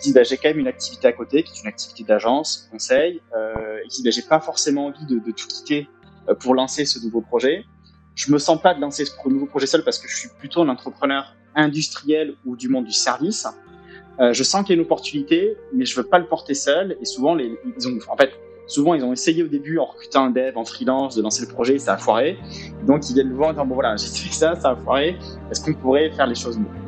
disent bah, j'ai quand même une activité à côté, qui est une activité d'agence, conseil. Euh, ils disent bah, j'ai pas forcément envie de, de, tout quitter euh, pour lancer ce nouveau projet. Je me sens pas de lancer ce nouveau projet seul parce que je suis plutôt un entrepreneur industriel ou du monde du service. Euh, je sens qu'il y a une opportunité, mais je veux pas le porter seul. Et souvent, les, ils ont, en fait, souvent ils ont essayé au début en recrutant un dev en freelance de lancer le projet, ça a foiré. Donc ils viennent le voir en disant bon voilà, j'ai fait ça, ça a foiré. Est-ce qu'on pourrait faire les choses mieux?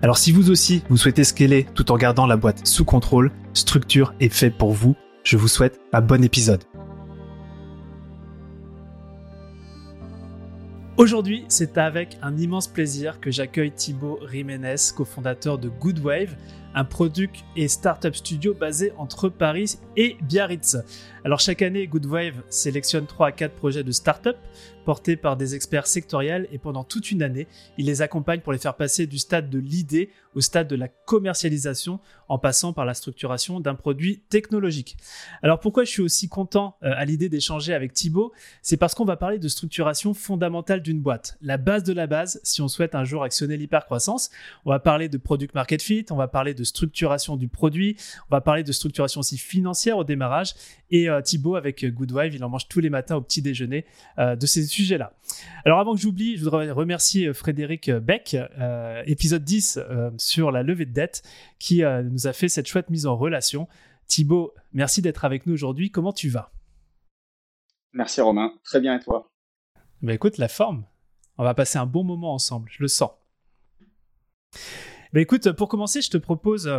Alors si vous aussi, vous souhaitez scaler tout en gardant la boîte sous contrôle, Structure est fait pour vous. Je vous souhaite un bon épisode. Aujourd'hui, c'est avec un immense plaisir que j'accueille Thibaut Jiménez, cofondateur de Goodwave, un product et startup studio basé entre Paris et Biarritz. Alors chaque année, Goodwave sélectionne 3 à 4 projets de start-up portés par des experts sectoriels et pendant toute une année, il les accompagne pour les faire passer du stade de l'idée au stade de la commercialisation en passant par la structuration d'un produit technologique. Alors pourquoi je suis aussi content euh, à l'idée d'échanger avec Thibaut? C'est parce qu'on va parler de structuration fondamentale d'une boîte, la base de la base si on souhaite un jour actionner l'hypercroissance. On va parler de product market fit, on va parler de structuration du produit, on va parler de structuration aussi financière au démarrage et euh, Thibaut avec Goodwive, il en mange tous les matins au petit déjeuner euh, de ces là Alors avant que j'oublie, je voudrais remercier euh, Frédéric Beck, euh, épisode 10 euh, sur la levée de dette, qui nous a fait cette chouette mise en relation. Thibaut, merci d'être avec nous aujourd'hui. Comment tu vas? Merci Romain, très bien et toi? Bah écoute, la forme. On va passer un bon moment ensemble, je le sens. Bah écoute, pour commencer, je te propose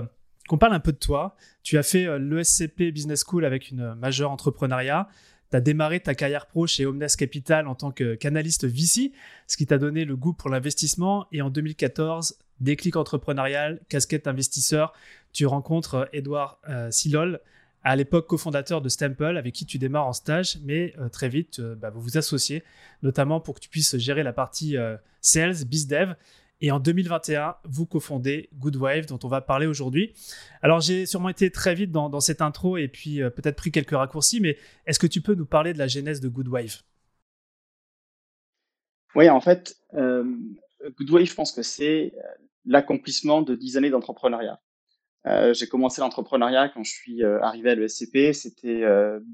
qu'on parle un peu de toi. Tu as fait l'ESCP Business School avec une majeure entrepreneuriat tu as démarré ta carrière pro chez Omnes Capital en tant que canaliste VC, ce qui t'a donné le goût pour l'investissement. Et en 2014, déclic entrepreneurial, casquette investisseur, tu rencontres Edouard euh, Silol, à l'époque cofondateur de Stemple, avec qui tu démarres en stage, mais euh, très vite, euh, bah, vous vous associez, notamment pour que tu puisses gérer la partie sales, bizdev. Et en 2021, vous cofondez Goodwave, dont on va parler aujourd'hui. Alors, j'ai sûrement été très vite dans, cette intro et puis euh, peut-être pris quelques raccourcis, mais est-ce que tu peux nous parler de la genèse de Goodwave Oui, en fait, euh, Goodwave, je pense que c'est euh, l'accomplissement de 10 années d'entrepreneuriat. j'ai commencé l'entrepreneuriat quand je suis arrivé à l'ESCP, c'était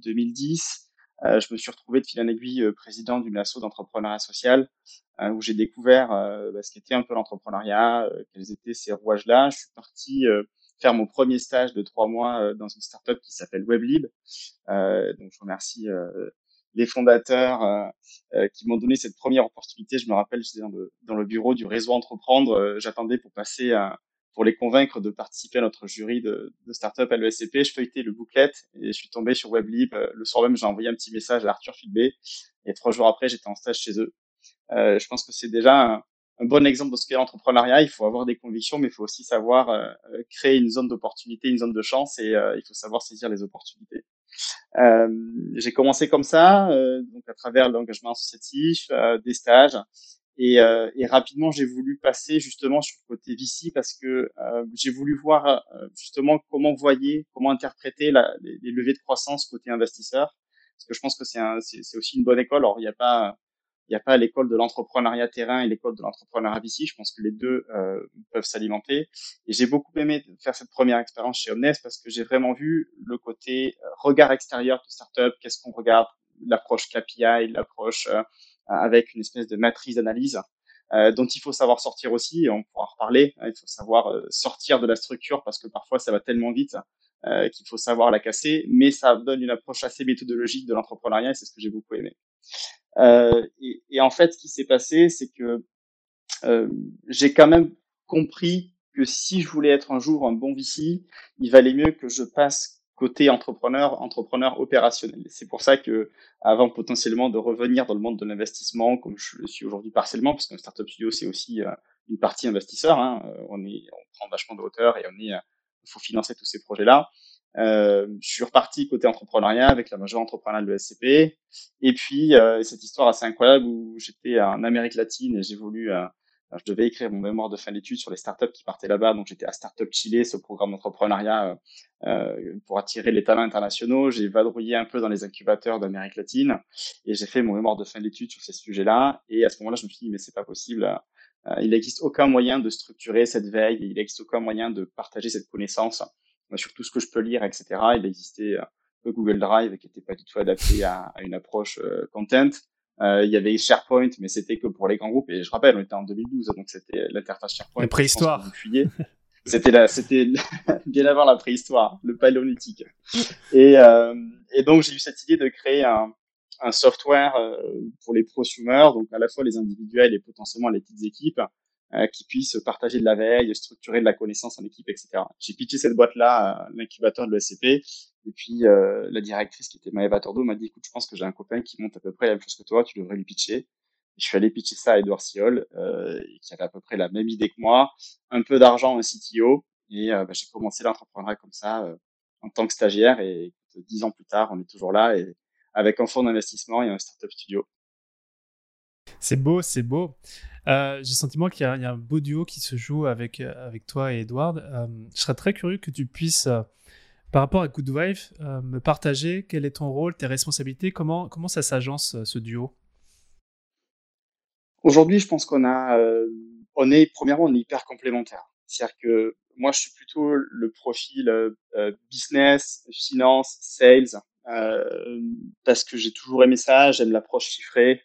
2010. Euh, je me suis retrouvé de fil en aiguille euh, président d'une asso d'entrepreneuriat social euh, où j'ai découvert bah, ce qu'était un peu l'entrepreneuriat, quels étaient ces rouages-là. Je suis parti faire mon premier stage de trois mois dans une startup qui s'appelle WebLib. donc je remercie les fondateurs qui m'ont donné cette première opportunité. Je me rappelle, j'étais dans le, dans le bureau du réseau Entreprendre. J'attendais pour passer à, pour les convaincre de participer à notre jury de, de start-up à l'ESCP. Je feuilletais le booklet et je suis tombé sur WebLib. Euh, le soir même, j'ai envoyé un petit message à Arthur Filbé et trois jours après, j'étais en stage chez eux. Euh, je pense que c'est déjà un, un, bon exemple de ce qu'est l'entrepreneuriat. Il faut avoir des convictions, mais il faut aussi savoir euh, créer une zone d'opportunité, une zone de chance et euh, il faut savoir saisir les opportunités. Euh, j'ai commencé comme ça, donc à travers l'engagement associatif, des stages, et, euh, et rapidement, j'ai voulu passer justement sur le côté VC parce que euh, j'ai voulu voir euh, justement comment voyer, comment interpréter la, les, les, levées de croissance côté investisseur. Parce que je pense que c'est, c'est, aussi une bonne école. Alors, il n'y a pas, il n'y a pas l'école de l'entrepreneuriat terrain et l'école de l'entrepreneuriat VC. Je pense que les deux euh, peuvent s'alimenter. Et j'ai beaucoup aimé faire cette première expérience chez Omnes parce que j'ai vraiment vu le côté euh, regard extérieur de startup. Qu'est-ce qu'on regarde? L'approche KPI, l'approche avec une espèce de matrice d'analyse euh, dont il faut savoir sortir aussi, et on pourra reparler, hein, il faut savoir euh, sortir de la structure parce que parfois ça va tellement vite euh, qu'il faut savoir la casser, mais ça donne une approche assez méthodologique de l'entrepreneuriat et c'est ce que j'ai beaucoup aimé. Et, et, en fait, ce qui s'est passé, c'est que j'ai quand même compris que si je voulais être un jour un bon VC, il valait mieux que je passe côté entrepreneur, entrepreneur opérationnel. C'est pour ça que, avant potentiellement de revenir dans le monde de l'investissement, comme je le suis aujourd'hui partiellement, parce qu'un startup studio, c'est aussi euh, une partie investisseur. Hein. On est, on prend vachement de hauteur et on est, il faut financer tous ces projets-là. Euh, je suis reparti côté entrepreneuriat avec la majeure entrepreneuriale de SCP. Et puis, euh, cette histoire assez incroyable où j'étais en Amérique latine et j'ai voulu, euh, je devais écrire mon mémoire de fin d'études sur les startups qui partaient là-bas. Donc, j'étais à Startup Chile, ce programme d'entrepreneuriat euh, pour attirer les talents internationaux. J'ai vadrouillé un peu dans les incubateurs d'Amérique latine et j'ai fait mon mémoire de fin d'études sur ces sujets-là. Et à ce moment-là, je me suis dit, mais c'est pas possible. il n'existe aucun moyen de structurer cette veille. Il n'existe aucun moyen de partager cette connaissance sur tout ce que je peux lire, etc. Il existait le Google Drive qui n'était pas du tout adapté à, une approche euh, content. Euh, il y avait SharePoint, mais c'était que pour les grands groupes. Et je rappelle, on était en 2012, donc c'était l'interface SharePoint. La préhistoire. C'était là, c'était bien avant la préhistoire, le paléolithique. Et, euh, et donc j'ai eu cette idée de créer un, un software euh, pour les prosumers, donc à la fois les individuels et potentiellement les petites équipes, euh, qui puissent partager de la veille, structurer de la connaissance en équipe, etc. J'ai pitché cette boîte-là à l'incubateur de l'ESCP, et puis euh, la directrice qui était Maëva Tordo m'a dit, écoute, je pense que j'ai un copain qui monte à peu près la même chose que toi, tu devrais lui pitcher. je suis allé pitcher ça à Edouard Siol, euh, qui avait à peu près la même idée que moi, un peu d'argent, un CTO, et euh, bah, j'ai commencé l'entrepreneuriat comme ça euh, en tant que stagiaire, et dix ans plus tard, on est toujours là, et avec un fonds d'investissement et un startup studio. C'est beau, c'est beau. Euh, j'ai le sentiment qu'il y, a un beau duo qui se joue avec, euh, avec toi et Edward. Euh, je serais très curieux que tu puisses, par rapport à Good Wife, me partager quel est ton rôle, tes responsabilités, comment, comment ça s'agence ce duo? Aujourd'hui, je pense qu'on a, on est, premièrement, on est hyper complémentaires. C'est-à-dire que moi, je suis plutôt le profil business, finance, sales, parce que j'ai toujours aimé ça, j'aime l'approche chiffrée,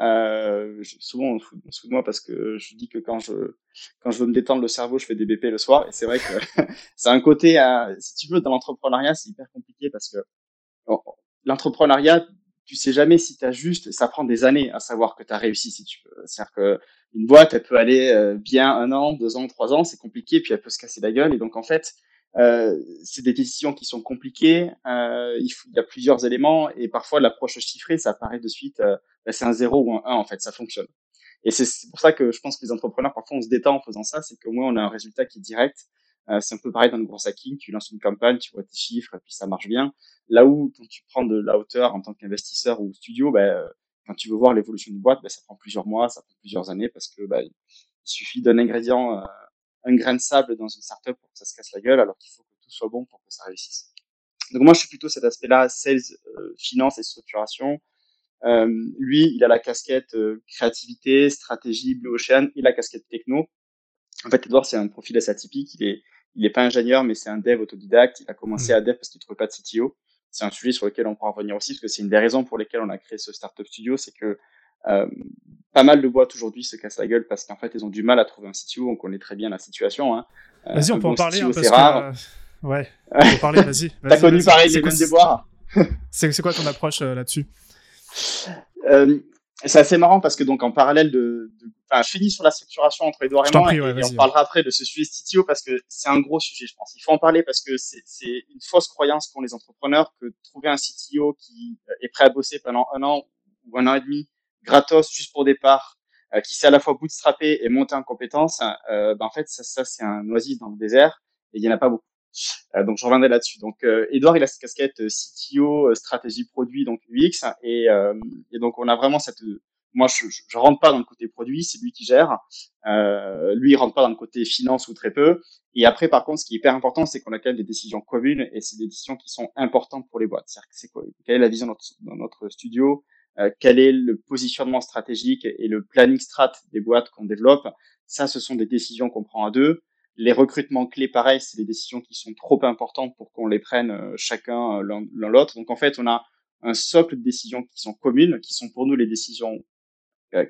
euh, souvent, on se, fout, de moi parce que je dis que quand je, quand je veux me détendre le cerveau, je fais des BP le soir. Et c'est vrai que c'est un côté, euh, si tu veux, dans l'entrepreneuriat, c'est hyper compliqué parce que l'entrepreneuriat, tu sais jamais si tu as juste, ça prend des années à savoir que tu as réussi, si tu veux. C'est-à-dire que une boîte, elle peut aller euh, bien un an, deux ans, trois ans, c'est compliqué, puis elle peut se casser la gueule. Et donc, en fait, c'est des décisions qui sont compliquées. Euh, il, il, y a plusieurs éléments et parfois l'approche chiffrée, ça apparaît de suite, euh, ben, c'est un 0 ou un 1 en fait, ça fonctionne. Et c'est pour ça que je pense que les entrepreneurs, parfois, on se détend en faisant ça, c'est qu'au moins on a un résultat qui est direct. Euh, c'est un peu pareil dans le gros hacking, tu lances une campagne, tu vois tes chiffres et puis ça marche bien. Là où quand tu prends de la hauteur en tant qu'investisseur ou studio, ben, quand tu veux voir l'évolution d'une boîte, ben, ça prend plusieurs mois, ça prend plusieurs années parce que ben, il suffit d'un ingrédient un grain de sable dans une startup pour que ça se casse la gueule, alors qu'il faut que tout soit bon pour que ça réussisse. Donc moi, je suis plutôt cet aspect-là, sales, euh, finance et structuration. Euh, lui, il a la casquette euh, créativité, stratégie, Blue Ocean et la casquette techno. En fait, Edouard, c'est un profil assez atypique. Il est, il est pas ingénieur, mais c'est un dev autodidacte. Il a commencé mmh. à dev parce qu'il trouvait pas de CTO. C'est un sujet sur lequel on pourra revenir aussi, parce que c'est une des raisons pour lesquelles on a créé ce startup studio, c'est que euh, pas mal de boîtes aujourd'hui se cassent la gueule parce qu'en fait, ils ont du mal à trouver un CTO. On connaît très bien la situation. Hein. Euh, vas-y, on peut en parler. Hein, parce rare. Que, ouais, on peut parler, vas-y. T'as connu pareil les des bois C'est quoi ton approche euh, là-dessus? Euh, C'est assez marrant parce que donc en parallèle de, de... Enfin, je finis sur la structuration entre Edouard et moi et, on parlera après de ce sujet CTO parce que c'est un gros sujet, je pense. Il faut en parler parce que c'est une fausse croyance qu'ont les entrepreneurs que trouver un CTO qui est prêt à bosser pendant un an ou un an et demi gratos juste pour départ, euh, qui sait à la fois bootstrapper et monter en compétences, euh, ben en fait, ça, ça c'est un oasis dans le désert et il y en a pas beaucoup. Euh, donc je reviendrai là-dessus. Donc euh, Edouard il a cette casquette CTO, stratégie produit, donc UX, et, et donc on a vraiment cette moi, je, je, rentre pas dans le côté produit, c'est lui qui gère. Euh, lui, il rentre pas dans le côté finance ou très peu. Et après, par contre, ce qui est hyper important, c'est qu'on a quand même des décisions communes et c'est des décisions qui sont importantes pour les boîtes. C'est-à-dire quoi Quelle est la vision notre, dans notre studio euh, quel est le positionnement stratégique et le planning strat des boîtes qu'on développe? Ça, ce sont des décisions qu'on prend à deux. Les recrutements clés, pareil, c'est des décisions qui sont trop importantes pour qu'on les prenne euh, chacun euh, l'un l'autre. Donc en fait, on a un socle de décisions qui sont communes, qui sont pour nous les décisions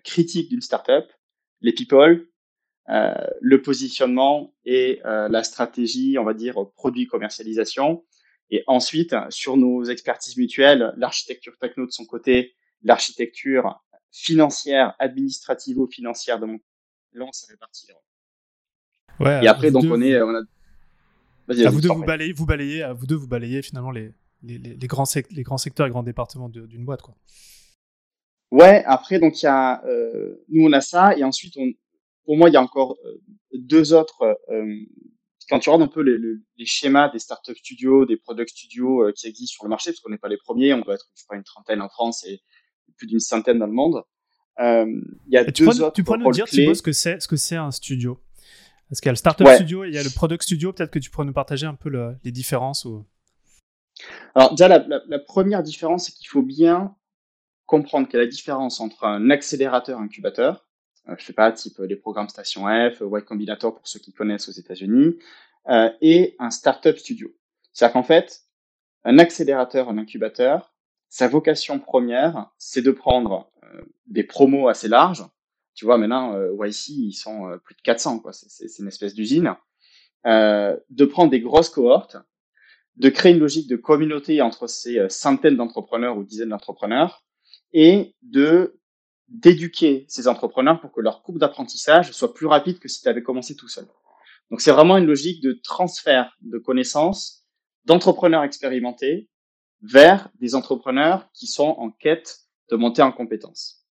critiques d'une startup, les people, euh, le positionnement et euh, la stratégie, on va dire, produit commercialisation. Et ensuite, sur nos expertises mutuelles, l'architecture techno de son côté, l'architecture financière, administrativo-financière de mon là on savait partir. Ouais, et après donc on est on a à vous deux vous balayez, vous balayez, à vous deux vous balayez finalement les, les, les, grands, les grands secteurs et grands départements d'une boîte quoi. Ouais, après donc il y a euh, nous on a ça et ensuite on pour moi, il y a encore deux autres quand tu regardes un peu les, les, schémas des startup studios, des product studios euh, qui existent sur le marché, parce qu'on n'est pas les premiers, on doit être je crois, une trentaine en France et plus d'une centaine dans le monde. Euh, il y a deux tu autres Tu pourrais nous dire, ce que c'est, ce que c'est un studio? Parce qu'il y a le startup studio et il y a le product studio. Peut-être que tu pourrais nous partager un peu les différences ou... Alors déjà, la, la, la première différence, c'est qu'il faut bien comprendre qu'il y a la différence entre un accélérateur incubateur euh, je sais pas, type les programmes Station F, Y Combinator pour ceux qui connaissent aux États-Unis, euh, et un startup studio. C'est-à-dire qu'en fait, un accélérateur, un incubateur, sa vocation première, c'est de prendre euh, des promos assez larges. Tu vois, maintenant, euh, YC, ils sont euh, plus de 400, quoi. C'est une espèce d'usine. Euh, de prendre des grosses cohortes, de créer une logique de communauté entre ces centaines d'entrepreneurs ou dizaines d'entrepreneurs, et de d'éduquer ces entrepreneurs pour que leur courbe d'apprentissage soit plus rapide que si tu avais commencé tout seul. Donc c'est vraiment une logique de transfert de connaissances d'entrepreneurs expérimentés vers des entrepreneurs qui sont en quête de monter en compétences.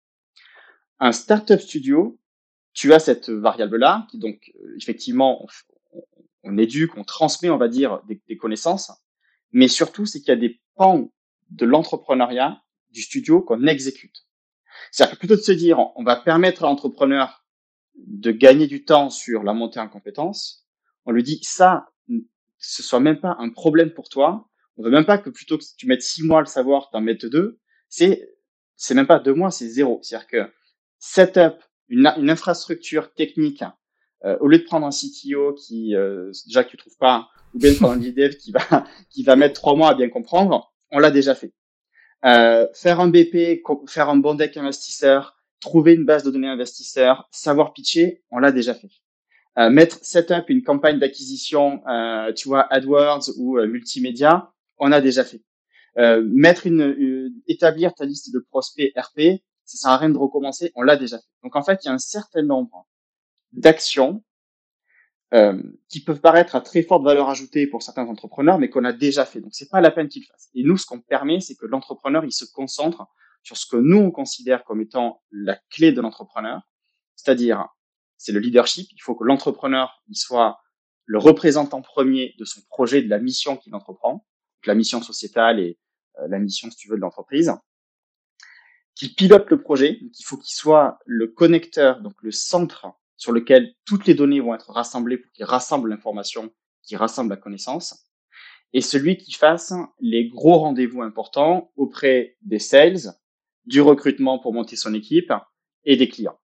Un startup studio, tu as cette variable-là qui donc euh, effectivement on, éduque, on transmet, on va dire, des, des connaissances, mais surtout c'est qu'il y a des pans de l'entrepreneuriat du studio qu'on exécute. C'est-à-dire que plutôt de se dire, on va permettre à l'entrepreneur de gagner du temps sur la montée en compétences, on lui dit, ça, ce soit même pas un problème pour toi. On veut même pas que plutôt que tu mettes six mois à le savoir, t'en mettes deux. C'est, c'est même pas deux mois, c'est zéro. C'est-à-dire que setup, une, une infrastructure technique, euh, au lieu de prendre un CTO qui, euh, déjà que tu trouves pas, ou bien de prendre un lead dev qui va, qui va mettre trois mois à bien comprendre, on l'a déjà fait. Euh, faire un BP, faire un bon deck investisseur, trouver une base de données investisseurs, savoir pitcher, on l'a déjà fait. Euh, mettre setup une campagne d'acquisition, euh, tu vois, AdWords ou euh, multimédia, on a déjà fait. Euh, mettre une, établir ta liste de prospects RP, ça sert à rien de recommencer, on l'a déjà fait. Donc en fait, il y a un certain nombre d'actions euh, qui peuvent paraître à très forte valeur ajoutée pour certains entrepreneurs, mais qu'on a déjà fait. Donc c'est pas la peine qu'ils fassent. Et nous, ce qu'on permet, c'est que l'entrepreneur il se concentre sur ce que nous on considère comme étant la clé de l'entrepreneur, c'est-à-dire c'est le leadership. Il faut que l'entrepreneur il soit le représentant premier de son projet, de la mission qu'il entreprend, la mission sociétale et euh, la mission, si tu veux, de l'entreprise, qu'il pilote le projet. Donc il faut qu'il soit le connecteur, donc le centre sur lequel toutes les données vont être rassemblées pour qu'il rassemble l'information, qu'il rassemble la connaissance, et celui qui fasse les gros rendez-vous importants auprès des sales, du recrutement pour monter son équipe et des clients.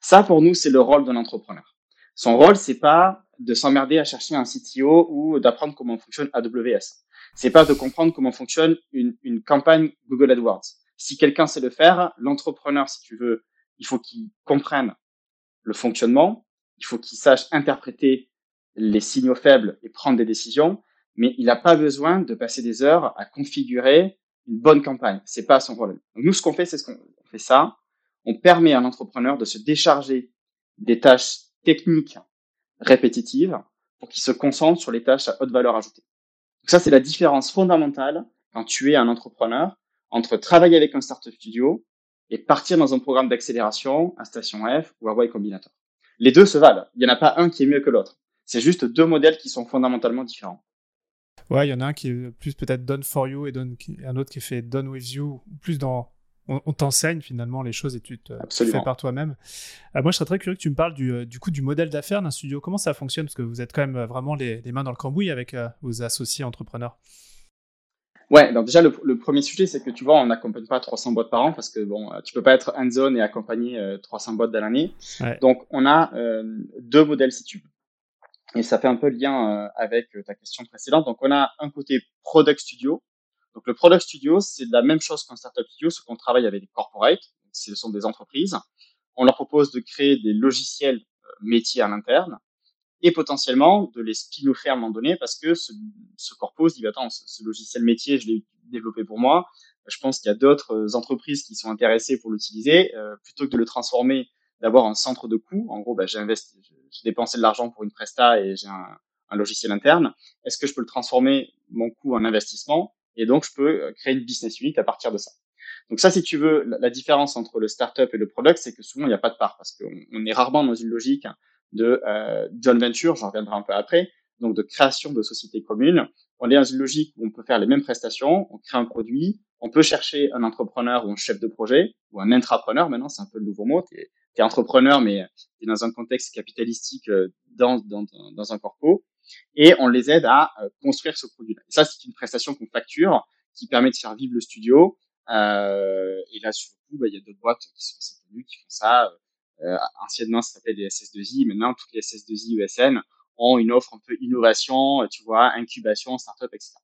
Ça, pour nous, c'est le rôle d'un entrepreneur. Son rôle, c'est pas de s'emmerder à chercher un CTO ou d'apprendre comment fonctionne AWS. C'est pas de comprendre comment fonctionne une, une campagne Google AdWords. Si quelqu'un sait le faire, l'entrepreneur, si tu veux, il faut qu'il comprenne le fonctionnement, il faut qu'il sache interpréter les signaux faibles et prendre des décisions, mais il n'a pas besoin de passer des heures à configurer une bonne campagne. C'est pas son problème. Donc nous, ce qu'on fait, c'est ce qu'on fait ça. On permet à l'entrepreneur de se décharger des tâches techniques répétitives pour qu'il se concentre sur les tâches à haute valeur ajoutée. Ça, c'est la différence fondamentale quand tu es un entrepreneur entre travailler avec un startup studio et partir dans un programme d'accélération à Station F ou à Y Combinator. Les deux se valent. Il n'y en a pas un qui est mieux que l'autre. C'est juste deux modèles qui sont fondamentalement différents. Ouais, il y en a un qui est plus peut-être done for you et un autre qui est fait done with you, plus dans on, t'enseigne finalement les choses et tu te fais par toi-même. Euh, moi, je serais très curieux que tu me parles du, euh, du coup du modèle d'affaires d'un studio. Comment ça fonctionne? Parce que vous êtes quand même vraiment les, les mains dans le cambouis avec euh, vos associés entrepreneurs. Ouais, donc déjà le, le premier sujet, c'est que tu vois, on n'accompagne pas 300 boîtes par an parce que bon, tu peux pas être hands-on et accompagner euh, 300 boîtes dans l'année. Ouais. Donc on a euh, deux modèles si tu veux. Et ça fait un peu lien euh, avec ta question précédente. Donc on a un côté product studio. Donc le product studio, c'est la même chose qu'un startup studio, ce qu'on travaille avec des corporates, ce sont des entreprises. On leur propose de créer des logiciels euh, métiers à l'interne et potentiellement de les spin-offer à un moment donné parce que ce, ce corpus dit, bah, attends, ce, logiciel métier, je l'ai développé pour moi. Je pense qu'il y a d'autres entreprises qui sont intéressées pour l'utiliser. Euh, plutôt que de le transformer, d'avoir un centre de coût. En gros, bah, j'ai dépensé de l'argent pour une presta et j'ai un, un, logiciel interne. Est-ce que je peux le transformer mon coût en investissement? Et donc je peux créer une business unit à partir de ça. Donc ça, si tu veux, la, différence entre le startup et le product, c'est que souvent il n'y a pas de part parce qu'on on est rarement dans une logique de euh, joint venture, j'en reviendrai un peu après, donc de création de sociétés communes. On est dans une logique où on peut faire les mêmes prestations, on crée un produit, on peut chercher un entrepreneur ou un chef de projet ou un intrapreneur. Maintenant, c'est un peu le nouveau mot. Tu es, entrepreneur, mais tu es dans un contexte capitalistique euh, dans, dans, dans un corpo. Et on les aide à euh, construire ce produit-là. Et ça, c'est une prestation qu'on facture qui permet de faire vivre le studio. Euh, et là, surtout, bah, il y a d'autres boîtes qui sont assez connues, qui font ça. Euh, anciennement, ça s'appelait des SS2I. Maintenant, toutes les SS2I ESN ont une offre un peu innovation, tu vois, incubation, startup, etc.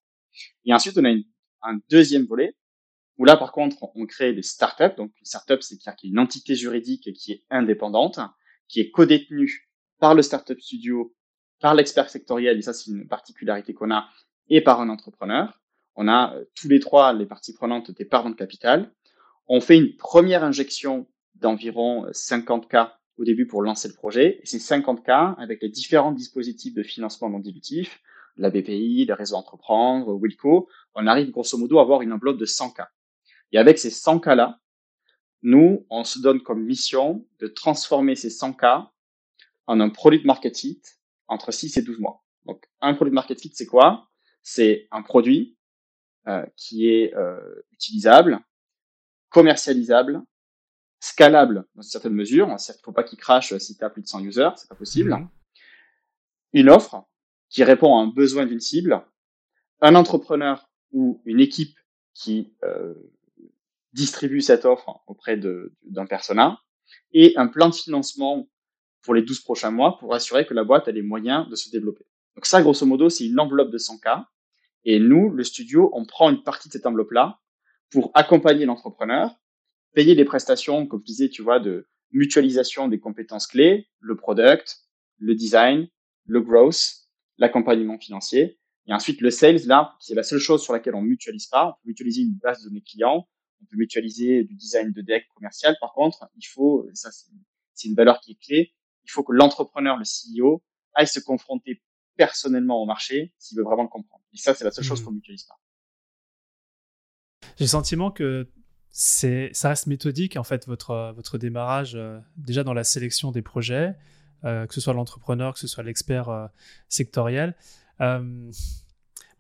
Et ensuite, on a une, un deuxième volet où là, par contre, on crée des startups. Donc, une startup, c'est qu'il y a une entité juridique qui est indépendante, qui est codétenue par le startup studio, par l'expert sectoriel, et ça, c'est une particularité qu'on a, et par un entrepreneur. On a euh, tous les trois les parties prenantes des parts de capital. On fait une première injection d'environ 50K euh, au début pour lancer le projet. Et ces 50K, avec les différents dispositifs de financement non dilutif, la BPI, le réseau entreprendre, Wilco, on arrive grosso modo à avoir une enveloppe de 100K. Et avec ces 100 cas-là, nous, on se donne comme mission de transformer ces 100 cas en un produit de market fit entre 6 et 12 mois. Donc, un produit de market fit, c'est quoi? C'est un produit euh, qui est euh, utilisable, commercialisable, scalable dans une certaine mesure. Il ne faut pas qu'il crache si tu as plus de 100 users, c'est pas possible. Mmh. Une offre qui répond à un besoin d'une cible, un entrepreneur ou une équipe qui euh, distribue cette offre auprès d'un persona et un plan de financement pour les 12 prochains mois pour assurer que la boîte a les moyens de se développer. Donc ça, grosso modo, c'est une enveloppe de 100K. Et nous, le studio, on prend une partie de cette enveloppe-là pour accompagner l'entrepreneur, payer des prestations, comme je disais, tu vois, de mutualisation des compétences clés, le product, le design, le growth, l'accompagnement financier. Et ensuite, le sales, là, qui est la seule chose sur laquelle on mutualise pas. On peut mutualiser une base de données clients, on peut mutualiser du design de deck commercial. Par contre, il faut, ça c'est une valeur qui est clé, il faut que l'entrepreneur, le CEO, aille se confronter personnellement au marché s'il veut vraiment le comprendre. Et ça, c'est la seule chose mmh. qu'on mutualise pas. J'ai le sentiment que c'est, ça reste méthodique en fait votre votre démarrage euh, déjà dans la sélection des projets, euh, que ce soit l'entrepreneur, que ce soit l'expert euh, sectoriel.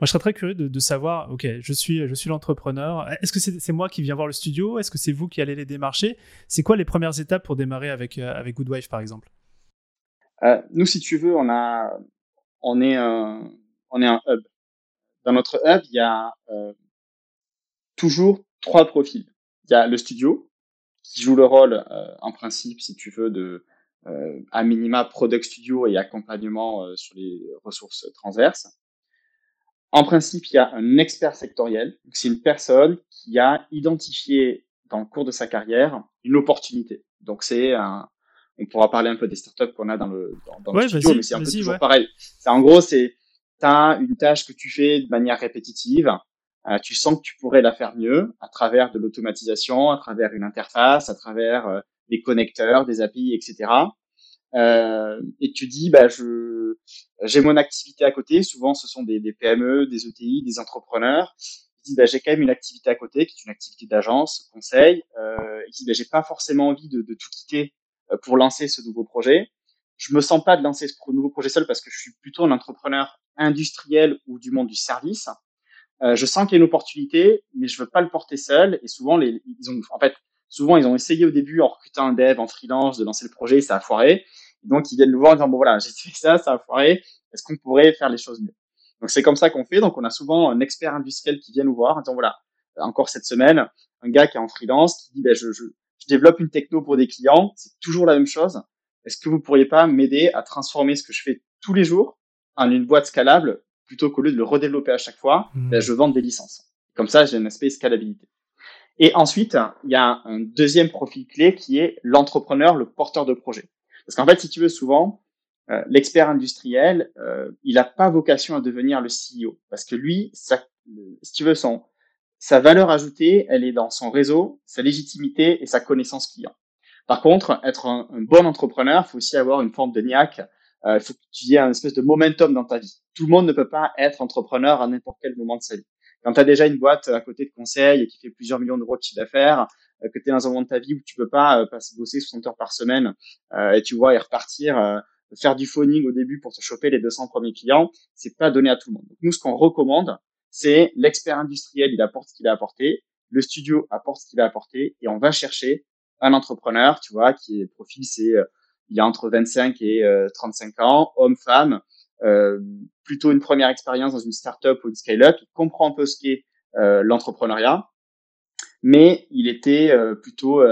Moi, je serais très curieux de, savoir, ok, je suis, je suis l'entrepreneur. Est-ce que c'est moi qui viens voir le studio? Est-ce que c'est vous qui allez les démarcher? C'est quoi les premières étapes pour démarrer avec, avec Goodwife, par exemple? Euh, Nous, si tu veux, on, a, on, est un, on est un hub. Dans notre hub, il y a euh, toujours trois profils. Il y a le studio, qui joue le rôle, en principe, si tu veux, de à minima product studio et accompagnement sur les ressources transverses. En principe, il y a un expert sectoriel. C'est une personne qui a identifié dans le cours de sa carrière une opportunité. Donc c'est un, on pourra parler un peu des startups qu'on a dans le, dans, le studio, mais c'est un peu toujours pareil. C'est en gros, c'est as une tâche que tu fais de manière répétitive. Euh, tu sens que tu pourrais la faire mieux à travers de l'automatisation, à travers une interface, à travers euh, des connecteurs, des API, etc. Euh, et tu dis, bah, je, j'ai mon activité à côté. Souvent, ce sont des, des PME, des ETI, des entrepreneurs. Ils disent, bah, j'ai quand même une activité à côté, qui est une activité d'agence, conseil. Euh, ils disent, bah, j'ai pas forcément envie de, de tout quitter pour lancer ce nouveau projet. Je me sens pas de lancer ce nouveau projet seul parce que je suis plutôt un entrepreneur industriel ou du monde du service. Euh, je sens qu'il y a une opportunité, mais je veux pas le porter seul. Et souvent, les, ils ont, en fait, souvent, ils ont essayé au début en recrutant un dev, en freelance, de lancer le projet, ça a foiré. Donc, ils viennent nous voir en disant, bon, voilà, j'ai fait ça, ça a foiré. Est-ce qu'on pourrait faire les choses mieux? Donc, c'est comme ça qu'on fait. Donc, on a souvent un expert industriel qui vient nous voir en disant, voilà, encore cette semaine, un gars qui est en freelance, qui dit, ben, je, je, je développe une techno pour des clients. C'est toujours la même chose. Est-ce que vous pourriez pas m'aider à transformer ce que je fais tous les jours en une boîte scalable plutôt qu'au lieu de le redévelopper à chaque fois, mmh. ben, je vends des licences. Comme ça, j'ai un aspect scalabilité. Et ensuite, il y a un deuxième profil clé qui est l'entrepreneur, le porteur de projet. Parce qu'en fait, si tu veux, souvent, euh, l'expert industriel, euh, il n'a pas vocation à devenir le CEO. Parce que lui, ça, si tu veux, son, sa valeur ajoutée, elle est dans son réseau, sa légitimité et sa connaissance client. Par contre, être un, bon entrepreneur, il faut aussi avoir une forme de niaque. Euh, il faut que tu aies un espèce de momentum dans ta vie. Tout le monde ne peut pas être entrepreneur à n'importe quel moment de sa vie. Quand tu as déjà une boîte à côté de conseil et qui fait plusieurs millions d'euros de chiffre d'affaires, euh, que tu es dans un moment de ta vie où tu peux pas euh, passer bosser 60 heures par semaine euh, et tu vois et repartir faire du phoning au début pour te choper les 200 premiers clients, c'est pas donné à tout le monde. Donc nous, ce qu'on recommande, c'est l'expert industriel, il apporte ce qu'il a apporté, le studio apporte ce qu'il a apporté, et on va chercher un entrepreneur, tu vois, qui est profil, c'est il y a entre 25 et 35 ans, homme, femme, euh, plutôt une première expérience dans une startup ou une scale-up, il comprend un peu ce qu'est euh, l'entrepreneuriat, mais il était euh, plutôt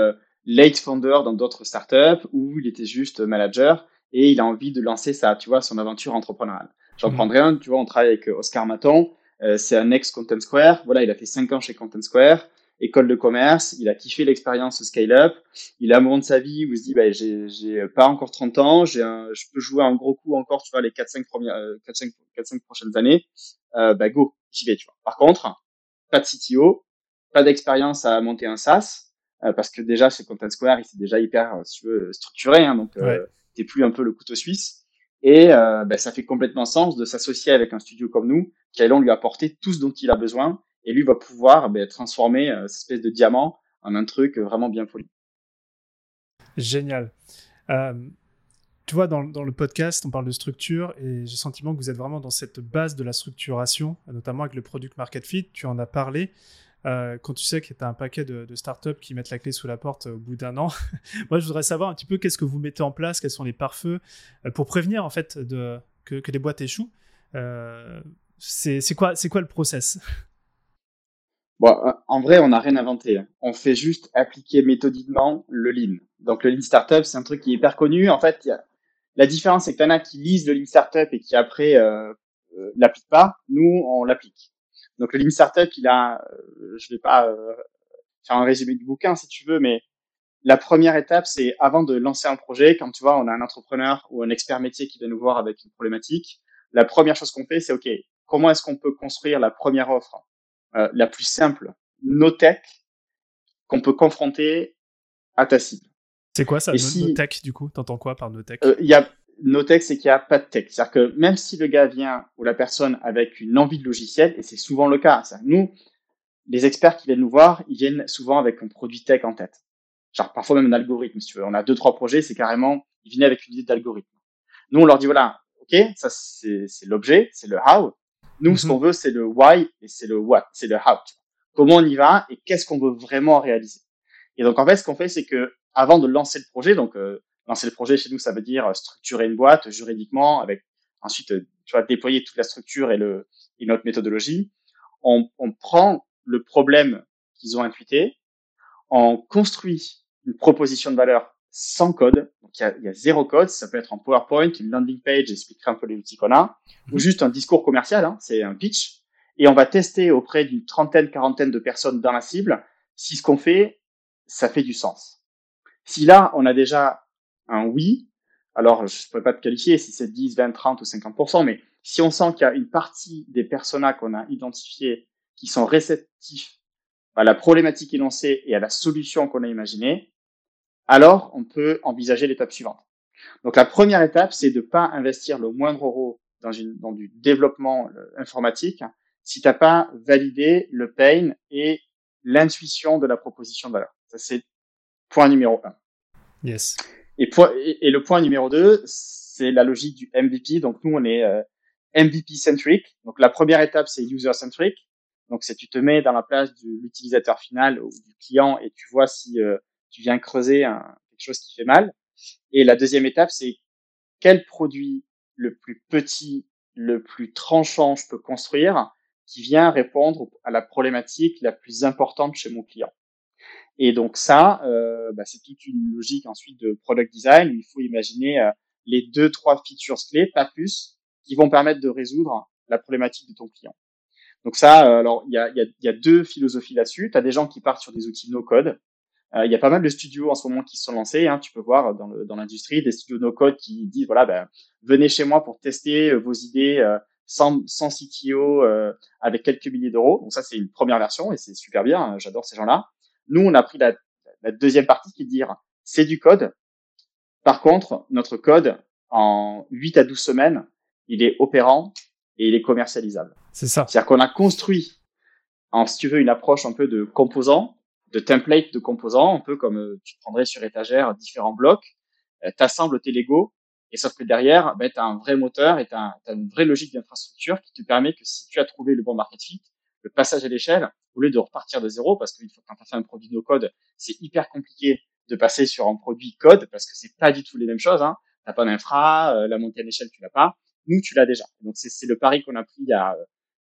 late founder dans d'autres startups où il était juste manager et il a envie de lancer sa, tu vois, son aventure entrepreneuriale. J'en mmh. prendrai un, tu vois, on travaille avec Oscar Maton, c'est un ex Content Square, voilà, il a fait 5 ans chez Content Square, école de commerce, il a kiffé l'expérience scale-up, il a un moment de sa vie où il se dit, bah, j'ai pas encore 30 ans, j'ai je peux jouer un gros coup encore, tu vois, les 4-5 premières, 4-5, euh, 4-5 prochaines années, euh, bah, go, j'y vais, tu vois. Par contre, pas de CTO, pas d'expérience à monter un SaaS, euh, parce que déjà, chez Content Square, il s'est déjà hyper, si tu veux, structuré, hein, donc, euh, t'es plus un peu le couteau suisse. Et euh, bah, ça fait complètement sens de s'associer avec un studio comme nous, qui allons lui apporter tout ce dont il a besoin et lui va pouvoir ben, transformer euh, cette espèce de diamant en un truc vraiment bien poli. Génial. Euh, tu vois, dans, dans, le podcast, on parle de structure et j'ai le sentiment que vous êtes vraiment dans cette base de la structuration, notamment avec le product market fit. Tu en as parlé. Euh, quand tu sais que tu as un paquet de, startups qui mettent la clé sous la porte au bout d'un an, moi je voudrais savoir un petit peu qu'est-ce que vous mettez en place, quels sont les pare-feux pour prévenir en fait de, que, que les boîtes échouent. c'est quoi, quoi le process? Bon, en vrai, on n'a rien inventé. Hein. On fait juste appliquer méthodiquement le Lean. Donc, le Lean Startup, c'est un truc qui est hyper connu. En fait, a... la différence, c'est que y en a qui lisent le Lean Startup et qui après euh, euh, l'appliquent pas. Nous, on l'applique. Donc, le Lean Startup, il a, euh, je vais pas euh, faire un résumé du bouquin si tu veux, mais la première étape, c'est avant de lancer un projet, quand tu vois, on a un entrepreneur ou un expert métier qui vient nous voir avec une problématique, la première chose qu'on fait, c'est OK, comment est-ce qu'on peut construire la première offre euh, la plus simple, no tech, qu'on peut confronter à ta cible? C'est quoi ça, no, tech du coup? T'entends quoi par no tech? Euh, Il y a no tech, c'est qu'il n'y a pas de tech. C'est-à-dire que même si le gars vient ou la personne avec une envie de logiciel, et c'est souvent le cas, nous, les experts qui viennent nous voir, ils viennent souvent avec un produit tech en tête. Genre parfois même un algorithme, si tu veux. On a deux, trois projets, c'est carrément, ils viennent avec une idée d'algorithme. Nous, on leur dit, voilà, OK, ça c'est l'objet, c'est le how. Nous, ce mhm. qu'on veut, c'est le why et c'est le what, c'est le how. Comment on y va et qu'est-ce qu'on veut vraiment réaliser? Et donc, en fait, ce qu'on fait, c'est que avant de lancer le projet, donc euh, lancer le projet chez nous, ça veut dire structurer une boîte juridiquement, avec ensuite, euh, tu vas déployer toute la structure et le et notre méthodologie. On, on prend le problème qu'ils ont intuité, on construit une proposition de valeur sans code. Donc, il y a, il y a zéro code. Ça peut être en PowerPoint, une landing page, expliquer un peu les outils qu'on a, ou mhm. juste un discours commercial, hein, c'est un pitch. Et on va tester auprès d'une trentaine, quarantaine de personnes dans la cible si ce qu'on fait, ça fait du sens. Si là, on a déjà un oui, alors je ne pourrais pas te qualifier si c'est 10, 20, 30 ou 50%, mais si on sent qu'il y a une partie des personas qu'on a identifiés qui sont réceptifs à la problématique énoncée et à la solution qu'on a imaginée, alors on peut envisager l'étape suivante. Donc la première étape, c'est de pas investir le moindre euro dans, dans du développement euh, informatique si tu n'as pas validé le pain et l'intuition de la proposition de valeur. Ça, c'est point numéro un. Yes. Et, le point numéro deux, c'est la logique du MVP. Donc nous, on est euh, MVP centric. Donc la première étape, c'est user centric. Donc c'est tu te mets dans la place de l'utilisateur final ou du client et tu vois si euh, tu viens creuser quelque chose qui fait mal. Et la deuxième étape, c'est quel produit le plus petit, le plus tranchant je peux construire qui vient répondre à la problématique la plus importante chez mon client. Et donc ça, euh, bah, c'est toute une logique ensuite de product design il faut imaginer euh, les deux, trois features clés, pas plus, qui vont permettre de résoudre la problématique de ton client. Donc ça, euh, alors il y a, y, a, y a, deux philosophies là-dessus. Tu as des gens qui partent sur des outils no-code, euh, il y a pas mal de studios en ce moment qui se sont lancés. Hein, tu peux voir dans l'industrie des studios no-code qui disent voilà, ben, venez chez moi pour tester euh, vos idées euh, sans, sans CTO avec quelques milliers d'euros. Donc ça, c'est une première version et c'est super bien. Hein, j'adore ces gens-là. Nous, on a pris la, la deuxième partie qui est de dire c'est du code. Par contre, notre code, en 8 à 12 semaines, il est opérant et il est commercialisable. C'est ça. C'est-à-dire qu'on a construit en, si tu veux, une approche un peu de composants, de template de composants, un peu comme euh, tu prendrais sur étagère différents blocs, euh, tu assembles tes Lego, et sauf que derrière, ben, tu as un vrai moteur et tu as, une vraie logique d'infrastructure qui te permet que si tu as trouvé le bon market fit, le passage à l'échelle, au lieu de repartir de zéro, parce que quand tu as fait un produit no code, c'est hyper compliqué de passer sur un produit code parce que c'est pas du tout les mêmes choses. Hein. T'as pas d'infra, euh, la montée à l'échelle tu l'as pas. Nous tu l'as déjà. Donc c'est le pari qu'on a pris il y a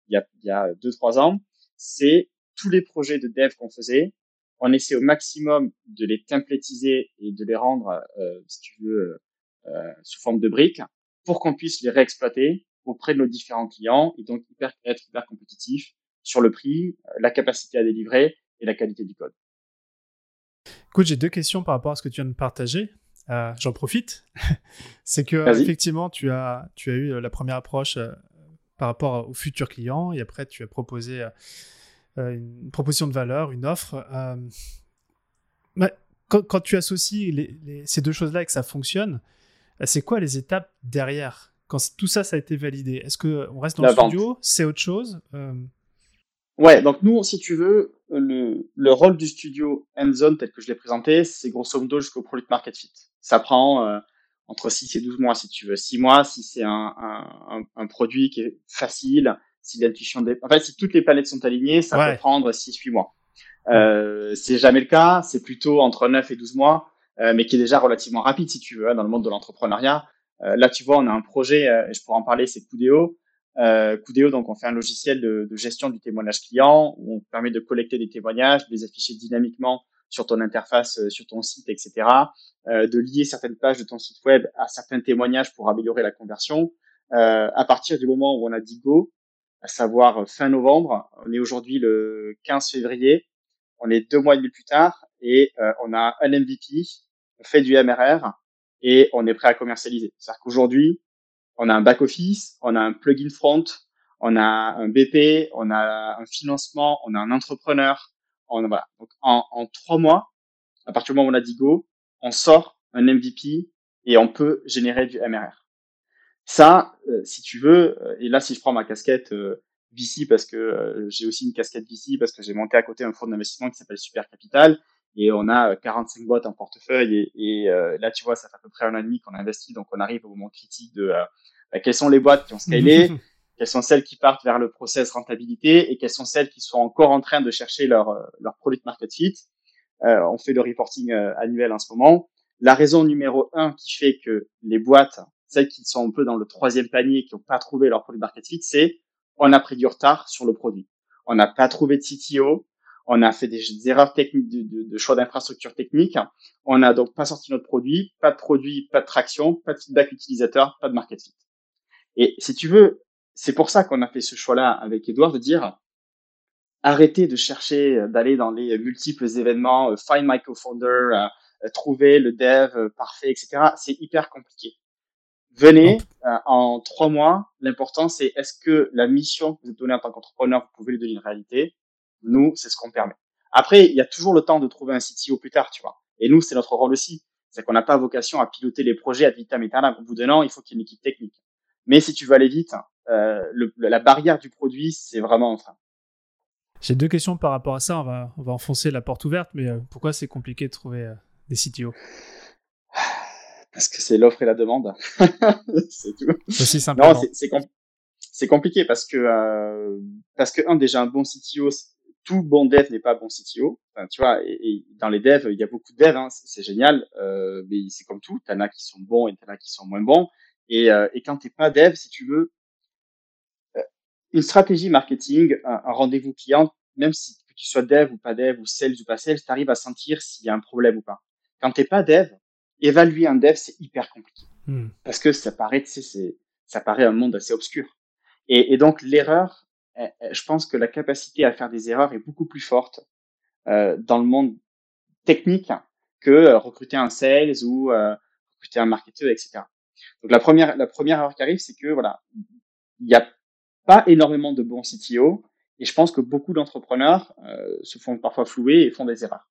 il y a il y a deux trois ans. C'est tous les projets de dev qu'on faisait, on essaie au maximum de les templatiser et de les rendre, euh, si tu veux, euh, sous forme de briques pour qu'on puisse les réexploiter auprès de nos différents clients et donc hyper, être hyper compétitif sur le prix, la capacité à délivrer et la qualité du code. Écoute, j'ai deux questions par rapport à ce que tu viens de partager. Euh, J'en profite. c'est que effectivement, tu as, tu as eu la première approche euh, par rapport aux futurs clients et après, tu as proposé euh, une proposition de valeur, une offre. Euh, quand, quand, tu associes les, ces deux choses-là et que ça fonctionne, c'est quoi les étapes derrière? Quand tout ça, ça a été validé, est-ce qu'on reste dans le studio? C'est autre chose? Ouais, donc nous, si tu veux, le, le rôle du studio Endzone, tel que je l'ai présenté, c'est grosso modo jusqu'au product market fit. Ça prend euh, entre 6 et 12 mois, si tu veux. 6 mois, si c'est un, un, un, produit qui est facile, si l'intuition des... En fait, si toutes les palettes sont alignées, ça peut prendre 6-8 mois. Euh, c'est jamais le cas, c'est plutôt entre 9 et 12 mois, euh, mais qui est déjà relativement rapide, si tu veux, hein, dans le monde de l'entrepreneuriat. Euh, là, tu vois, on a un projet, euh, et je pourrais en parler, c'est Coudéo. Euh, donc on fait un logiciel de, de, gestion du témoignage client où on permet de collecter des témoignages, de les afficher dynamiquement sur ton interface, euh, sur ton site, etc. Euh, de lier certaines pages de ton site web à certains témoignages pour améliorer la conversion. Euh, à partir du moment où on a dit go, à savoir fin novembre, on est aujourd'hui le 15 février, on est deux mois et demi plus tard et euh, on a un MVP, on fait du MRR et on est prêt à commercialiser. C'est-à-dire qu'aujourd'hui, on a un back-office, on a un plugin front, on a un BP, on a un financement, on a un entrepreneur. On, voilà. Donc, en, trois mois, à partir du moment où on a dit go, on sort un MVP et on peut générer du MRR. Ça, euh, si tu veux, euh, et là, si je prends ma casquette euh, VC, parce que j'ai aussi une casquette VC, parce que j'ai monté à côté un fonds d'investissement qui s'appelle Super Capital, et on a 45 boîtes en portefeuille, et, et là, tu vois, ça fait à peu près un an et demi qu'on a investi, donc on arrive au moment critique de bah, quelles sont les boîtes qui ont scalé, quelles sont celles qui partent vers le process rentabilité et quelles sont celles qui sont encore en train de chercher leur, euh, leur product market fit. Euh, on fait le reporting euh, annuel en ce moment. La raison numéro un qui fait que les boîtes, celles qui sont un peu dans le troisième panier, qui n'ont pas trouvé leur product market fit, c'est on a pris du retard sur le produit. On n'a pas trouvé de CTO, on a fait des, erreurs techniques de, de choix d'infrastructure technique. On n'a donc pas sorti notre produit, pas de produit, pas de traction, pas de feedback utilisateur, pas de market fit. Et si tu veux, c'est pour ça qu'on a fait ce choix-là avec Edouard de dire arrêtez de chercher euh, d'aller dans les multiples événements, euh, find my co-founder, euh, trouver le dev parfait, etc. C'est hyper compliqué. Venez en trois mois. L'important c'est est-ce que la mission que vous êtes donnée en tant qu'entrepreneur, vous pouvez lui donner une réalité? Nous, c'est ce qu'on permet. Après, il y a toujours le temps de trouver un CTO plus tard, tu vois. Et nous, c'est notre rôle aussi. C'est qu'on n'a pas vocation à piloter les projets à vitam aeternam. Au bout d'un an, il faut qu'il y ait une équipe technique. Mais si tu veux aller vite, euh, le, la barrière du produit, c'est vraiment un frein. J'ai deux questions par rapport à ça. On va, on va enfoncer la porte ouverte, mais euh, pourquoi c'est compliqué de trouver euh, des CTO Parce que c'est l'offre et la demande. c'est tout. Aussi simplement. Non, c'est compliqué parce que parce que un déjà un bon CTO, tout bon dev n'est pas bon CTO. Enfin, tu vois, et, dans les devs, il y a beaucoup de devs, hein, c'est génial, euh, mais c'est comme tout. T'en as qui sont bons et t'en as qui sont moins bons. Et, euh, et quand t'es pas dev, si tu veux, euh, une stratégie marketing, un, rendez-vous client, même si que tu sois dev ou pas dev ou sales ou pas sales, tu arrives à sentir s'il y a un problème ou pas. Quand t'es pas dev, évaluer un dev, c'est hyper compliqué. Hmm. Parce que ça paraît, tu sais, ça paraît un monde assez obscur. Et, et donc, l'erreur, je pense que la capacité à faire des erreurs est beaucoup plus forte euh, dans le monde technique que euh, recruter un sales ou euh, recruter un marketeur, etc. Donc la première, la première erreur qui arrive, c'est que voilà, il n'y a pas énormément de bons CTO et je pense que beaucoup d'entrepreneurs euh, se font parfois flouer et font des erreurs.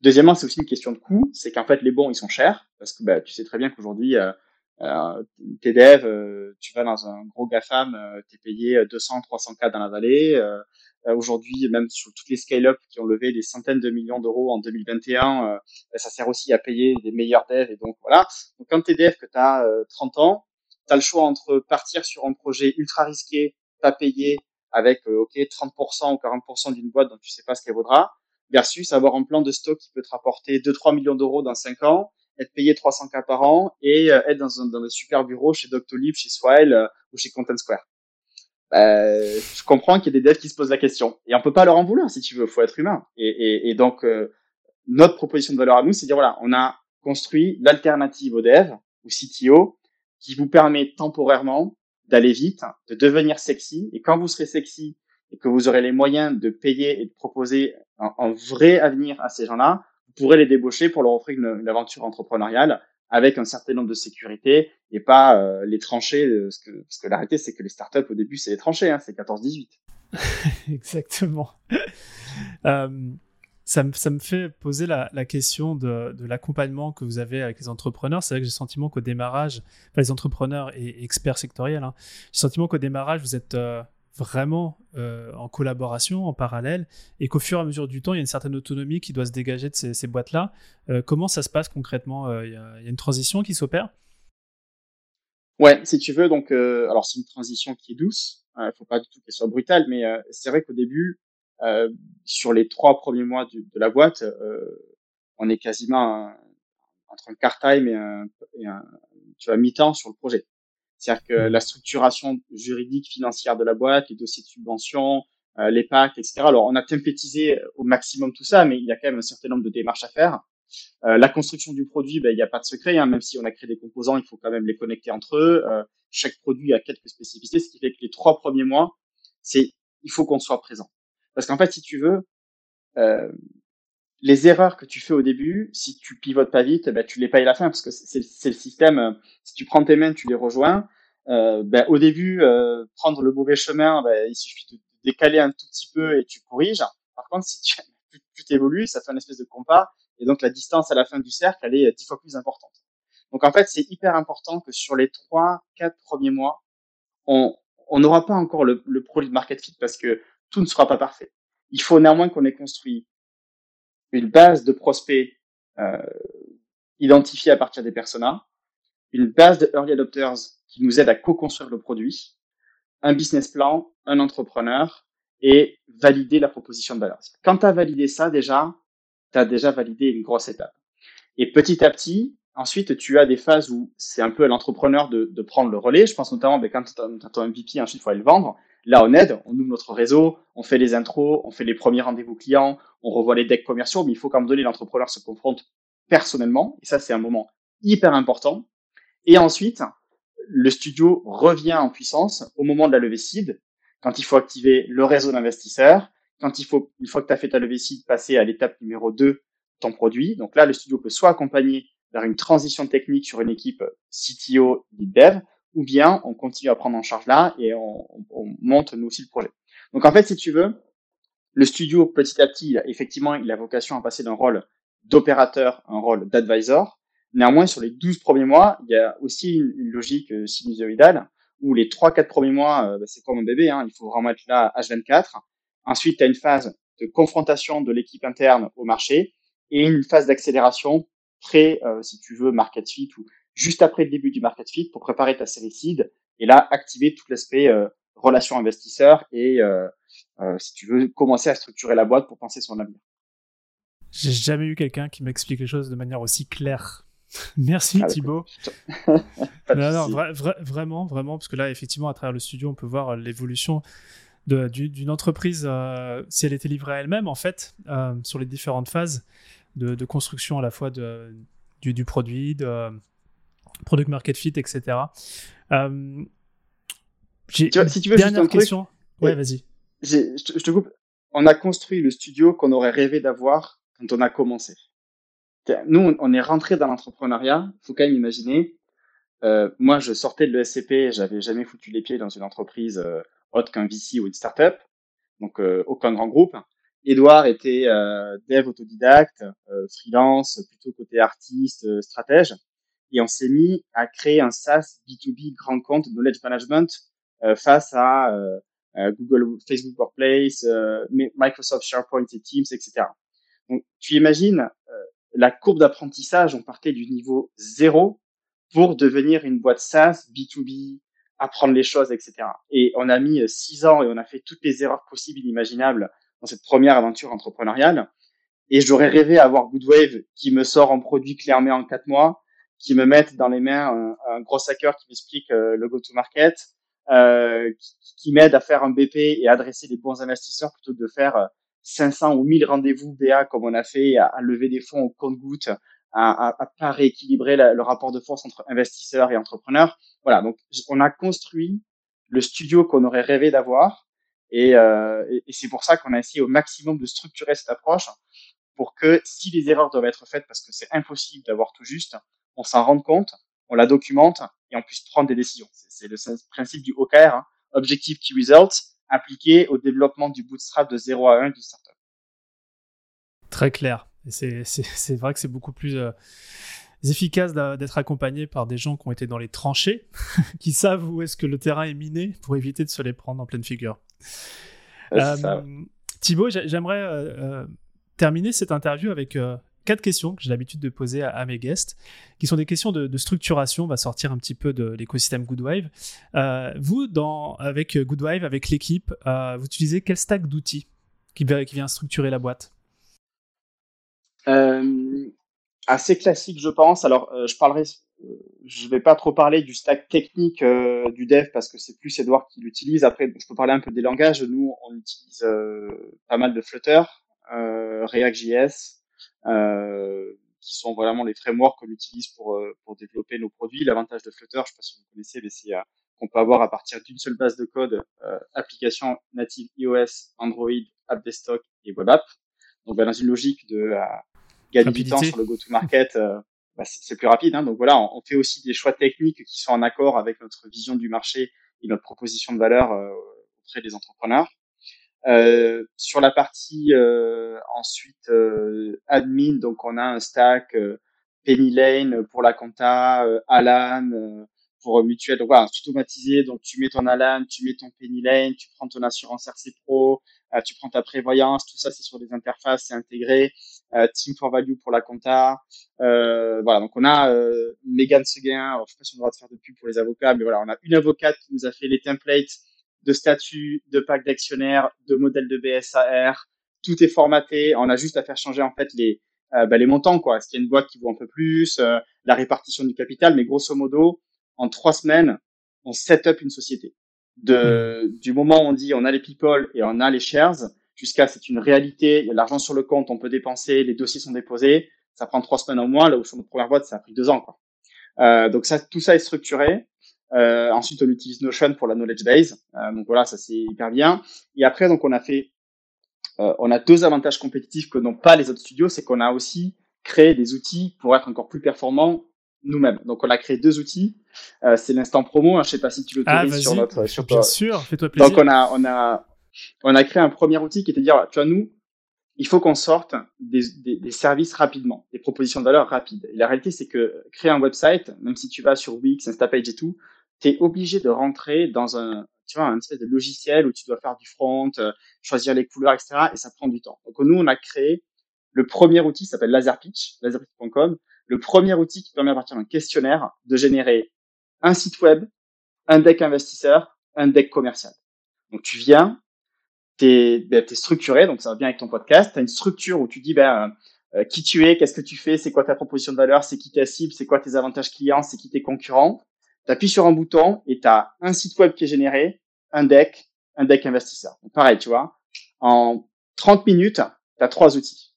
Deuxièmement, c'est aussi une question de coût, c'est qu'en fait les bons ils sont chers parce que bah, tu sais très bien qu'aujourd'hui euh, euh, t'es euh, tu vas dans un gros GAFAM, euh, t'es payé 200, 300 k dans la vallée, aujourd'hui, même sur toutes les scale-up qui ont levé des centaines de millions d'euros en 2021, ça sert aussi à payer des meilleurs devs. Et donc voilà. Donc quand t'es dev que tu as 30 ans, tu as le choix entre partir sur un projet ultra risqué, pas payé, avec ok 30% ou 40% d'une boîte dont tu sais pas ce qu'elle vaudra, versus avoir un plan de stock qui peut te rapporter 2-3 millions d'euros dans 5 ans, être payé 300 k par an et euh, être dans un, dans un super bureau chez Doctolib, chez Swile euh, ou chez Content Square. Bah, je comprends qu'il y a des devs qui se posent la question et on peut pas leur en vouloir si tu veux, faut être humain. Et donc euh, notre proposition de valeur à nous, c'est de dire voilà, on a construit l'alternative aux devs ou CTO qui vous permet temporairement d'aller vite, de devenir sexy et quand vous serez sexy et que vous aurez les moyens de payer et de proposer un, vrai avenir à ces gens-là, pourrez les débaucher pour leur offrir une, aventure entrepreneuriale avec un certain nombre de sécurité et pas euh, les trancher. Euh, parce que, parce que la réalité, c'est que les startups, au début, c'est les tranchées, hein, c'est 14-18. Exactement. euh, ça, me, ça me fait poser la, la question de, de l'accompagnement que vous avez avec les entrepreneurs. C'est vrai que j'ai le sentiment qu'au démarrage, enfin, les entrepreneurs et, experts sectoriels, hein, j'ai le sentiment qu'au démarrage, vous êtes euh, vraiment euh, en collaboration, en parallèle, et qu'au fur et à mesure du temps, il y a une certaine autonomie qui doit se dégager de ces, boîtes-là. Euh, comment ça se passe concrètement euh, il y, a, une transition qui s'opère? Ouais, si tu veux, donc, alors c'est une transition qui est douce, il ne faut pas du tout qu'elle soit brutale, mais c'est vrai qu'au début, sur les trois premiers mois de, la boîte, on est quasiment entre un part-time et un, et un tu vois, mi-temps sur le projet. C'est-à-dire que la structuration juridique, financière de la boîte, les dossiers de subvention, euh, les packs, etc. Alors, on a tempétisé au maximum tout ça, mais il y a quand même un certain nombre de démarches à faire. Euh, la construction du produit, ben, il n'y a pas de secret, hein, même si on a créé des composants, il faut quand même les connecter entre eux. Euh, chaque produit a quelques spécificités, ce qui fait que les trois premiers mois, c'est il faut qu'on soit présent. Parce qu'en fait, si tu veux, euh, les erreurs que tu fais au début, si tu pivotes pas vite, ben, tu les payes à la fin parce que c'est le système. Euh, si tu prends tes mains, tu les rejoins. Euh, ben, au début, euh, prendre le mauvais chemin, ben, il suffit de décaler un tout petit peu et tu corriges. Par contre, si tu t'évolues, ça fait une espèce de compas et donc la distance à la fin du cercle, elle est dix fois plus importante. Donc en fait, c'est hyper important que sur les trois, quatre premiers mois, on n'aura pas encore le, le produit de market fit parce que tout ne sera pas parfait. Il faut néanmoins qu'on ait construit une base de prospects euh, identifiés à partir des personas, une base de early adopters qui nous aide à co-construire le produit, un business plan, un entrepreneur et valider la proposition de valeur. Quand tu as validé ça déjà, tu as déjà validé une grosse étape. Et petit à petit, ensuite, tu as des phases où c'est un peu à l'entrepreneur de, de, prendre le relais. Je pense notamment ben, quand tu as ton MVP, ensuite, il faut le vendre. Là, on aide, on ouvre notre réseau, on fait les intros, on fait les premiers rendez-vous clients, on revoit les decks commerciaux, mais il faut qu'à un moment donné, l'entrepreneur se confronte personnellement. Et ça, c'est un moment hyper important. Et ensuite, le studio revient en puissance au moment de la levée seed, quand il faut activer le réseau d'investisseurs, quand il faut, une fois que tu as fait ta levée seed, passer à l'étape numéro 2, ton produit. Donc là, le studio peut soit accompagner vers une transition technique sur une équipe CTO, lead dev, ou bien on continue à prendre en charge là et on, on, monte nous aussi le projet. Donc en fait, si tu veux, le studio petit à petit, effectivement, il a vocation à passer d'un rôle d'opérateur à un rôle d'advisor. Néanmoins, sur les 12 premiers mois, il y a aussi une, une logique euh, sinusoïdale où les 3-4 premiers mois, euh, bah, c'est comme un bébé, hein, il faut vraiment être là H24. Ensuite, tu as une phase de confrontation de l'équipe interne au marché et une phase d'accélération pré, euh, si tu veux, market fit ou juste après le début du market fit pour préparer ta série seed et là activer tout l'aspect euh, relation investisseur et euh, euh, si tu veux commencer à structurer la boîte pour penser son avenir. J'ai jamais eu quelqu'un qui m'explique les choses de manière aussi claire. Merci ah, Thibaut. non, non, vra vra vraiment, vraiment, parce que là, effectivement, à travers le studio, on peut voir l'évolution d'une entreprise, euh, si elle était livrée à elle-même, en fait, sur les différentes phases de, de, construction à la fois de, du, du produit, de, product market fit, etc. Euh, tu vois, si tu veux dernière juste un question. Truc, ouais, vas-y. Je, je te coupe. On a construit le studio qu'on aurait rêvé d'avoir quand on a commencé. Nous, on est rentré dans l'entrepreneuriat. Faut quand même imaginer. Euh, moi, je sortais de l'ESCP, j'avais jamais foutu les pieds dans une entreprise euh, autre qu'un VC ou une startup, donc euh, aucun grand groupe. Edouard était dev autodidacte, freelance, plutôt côté artiste, stratège et on s'est mis à créer un SaaS B2B grand compte knowledge management euh, face à euh, Google, Facebook Workplace, Microsoft SharePoint et Teams, etc. Donc, tu imagines la courbe d'apprentissage, on partait du niveau zéro pour devenir une boîte SaaS, B2B, apprendre les choses, etc. Et on a mis six ans et on a fait toutes les erreurs possibles, inimaginables dans cette première aventure entrepreneuriale. Et j'aurais rêvé avoir Goodwave qui me sort un produit clé en quatre mois, qui me mette dans les mains un, gros hacker qui m'explique euh, le go-to-market, euh, qui, m'aide à faire un BP et adresser les bons investisseurs plutôt que de faire 500 ou 1000 rendez-vous BA comme on a fait, à, lever des fonds au compte-goutte, à, à, pas rééquilibrer le rapport de force entre investisseurs et entrepreneurs. Voilà, donc on a construit le studio qu'on aurait rêvé d'avoir. Et, euh, et c'est pour ça qu'on a essayé au maximum de structurer cette approche pour que si les erreurs doivent être faites, parce que c'est impossible d'avoir tout juste, on s'en rende compte, on la documente et on puisse prendre des décisions. C'est le principe du OKR, hein, Objective Key Results, appliqué au développement du bootstrap de 0 à 1 du startup. Très clair. C'est vrai que c'est beaucoup plus euh, efficace d'être accompagné par des gens qui ont été dans les tranchées, qui savent où est-ce que le terrain est miné pour éviter de se les prendre en pleine figure. Euh, Thibaut, j'aimerais euh, terminer cette interview avec quatre questions que j'ai l'habitude de poser à, mes guests, qui sont des questions de, structuration. On va sortir un petit peu de l'écosystème Goodwave. Euh, vous, avec Goodwave, avec l'équipe, euh, vous utilisez quel stack d'outils qui, vient structurer la boîte? Euh, Assez classique, je pense. Alors, je parlerai, je vais pas trop parler du stack technique du dev parce que c'est plus Edouard qui l'utilise. Après, je peux parler un peu des langages. Nous, on utilise pas mal de Flutter, React.js, qui sont vraiment les frameworks qu'on utilise pour, euh, pour développer nos produits. L'avantage de Flutter, je ne sais pas si vous connaissez, mais c'est euh, qu'on peut avoir à partir d'une seule base de code application native iOS, Android, app desktop et web app. Donc, bah, dans une logique de gagner du temps sur le go-to-market, bah, c'est plus rapide. Hein. Donc voilà, on, fait aussi des choix techniques qui sont en accord avec notre vision du marché et notre proposition de valeur auprès des entrepreneurs. Euh, sur la partie euh, ensuite euh, admin, donc on a un stack Penny Lane pour la compta, Alan pour mutuel. Donc voilà, automatisé. Donc tu mets ton Alan, tu mets ton Penny Lane, tu prends ton assurance RC Pro, tu prends ta prévoyance. Tout ça c'est sur des interfaces, c'est intégré. Team for Value pour la compta. voilà, donc on a Megan Seguin. Alors, je sais pas si on a le droit de faire de pub pour les avocats, mais voilà, on a une avocate qui nous a fait les templates de statut, de pack d'actionnaires, de modèle de BSAR. Tout est formaté. On a juste à faire changer en fait les euh, bah, les montants quoi. Est-ce qu'il y a une boîte qui vaut un peu plus, euh, la répartition du capital, mais grosso modo, en trois semaines, on set up une société. De hmm. du moment où on dit on a les people et on a les shares, jusqu'à c'est une réalité, il y a l'argent sur le compte, on peut dépenser, les dossiers sont déposés, ça prend trois semaines au moins, là où sur notre première boîte ça a pris deux ans quoi. Euh, donc ça, tout ça est structuré. Euh, ensuite, on utilise Notion pour la knowledge base. Euh, donc voilà, ça c'est hyper bien. Et après, donc on a fait, euh, on a deux avantages compétitifs que n'ont pas les autres studios, c'est qu'on a aussi créé des outils pour être encore plus performants nous-mêmes. Donc on a créé deux outils. Euh, c'est l'instant promo. Hein, je sais pas si tu l'autorises ah, sur notre. Sur bien sûr, fais-toi plaisir. Donc on a, on a, on a créé un premier outil qui était de dire, tu vois, nous, il faut qu'on sorte des, des, des, services rapidement, des propositions de valeur rapides. Et la réalité, c'est que créer un website, même si tu vas sur Wix, Instapage et tout, tu es obligé de rentrer dans un, tu vois, un espèce de logiciel où tu dois faire du front, euh, choisir les couleurs, etc. Et ça prend du temps. Donc nous, on a créé le premier outil, qui s'appelle Laserpitch, laserpitch.com, le premier outil qui permet à partir d'un questionnaire de générer un site web, un deck investisseur, un deck commercial. Donc tu viens, tu es, ben, structuré, donc ça va bien avec ton podcast, tu as une structure où tu dis ben, euh, qui tu es, qu'est-ce que tu fais, c'est quoi ta proposition de valeur, c'est qui ta cible, c'est quoi tes avantages clients, c'est qui tes concurrents tu appuies sur un bouton et tu as un site web qui est généré, un deck, un deck investisseur. pareil, tu vois, en 30 minutes, tu as trois outils.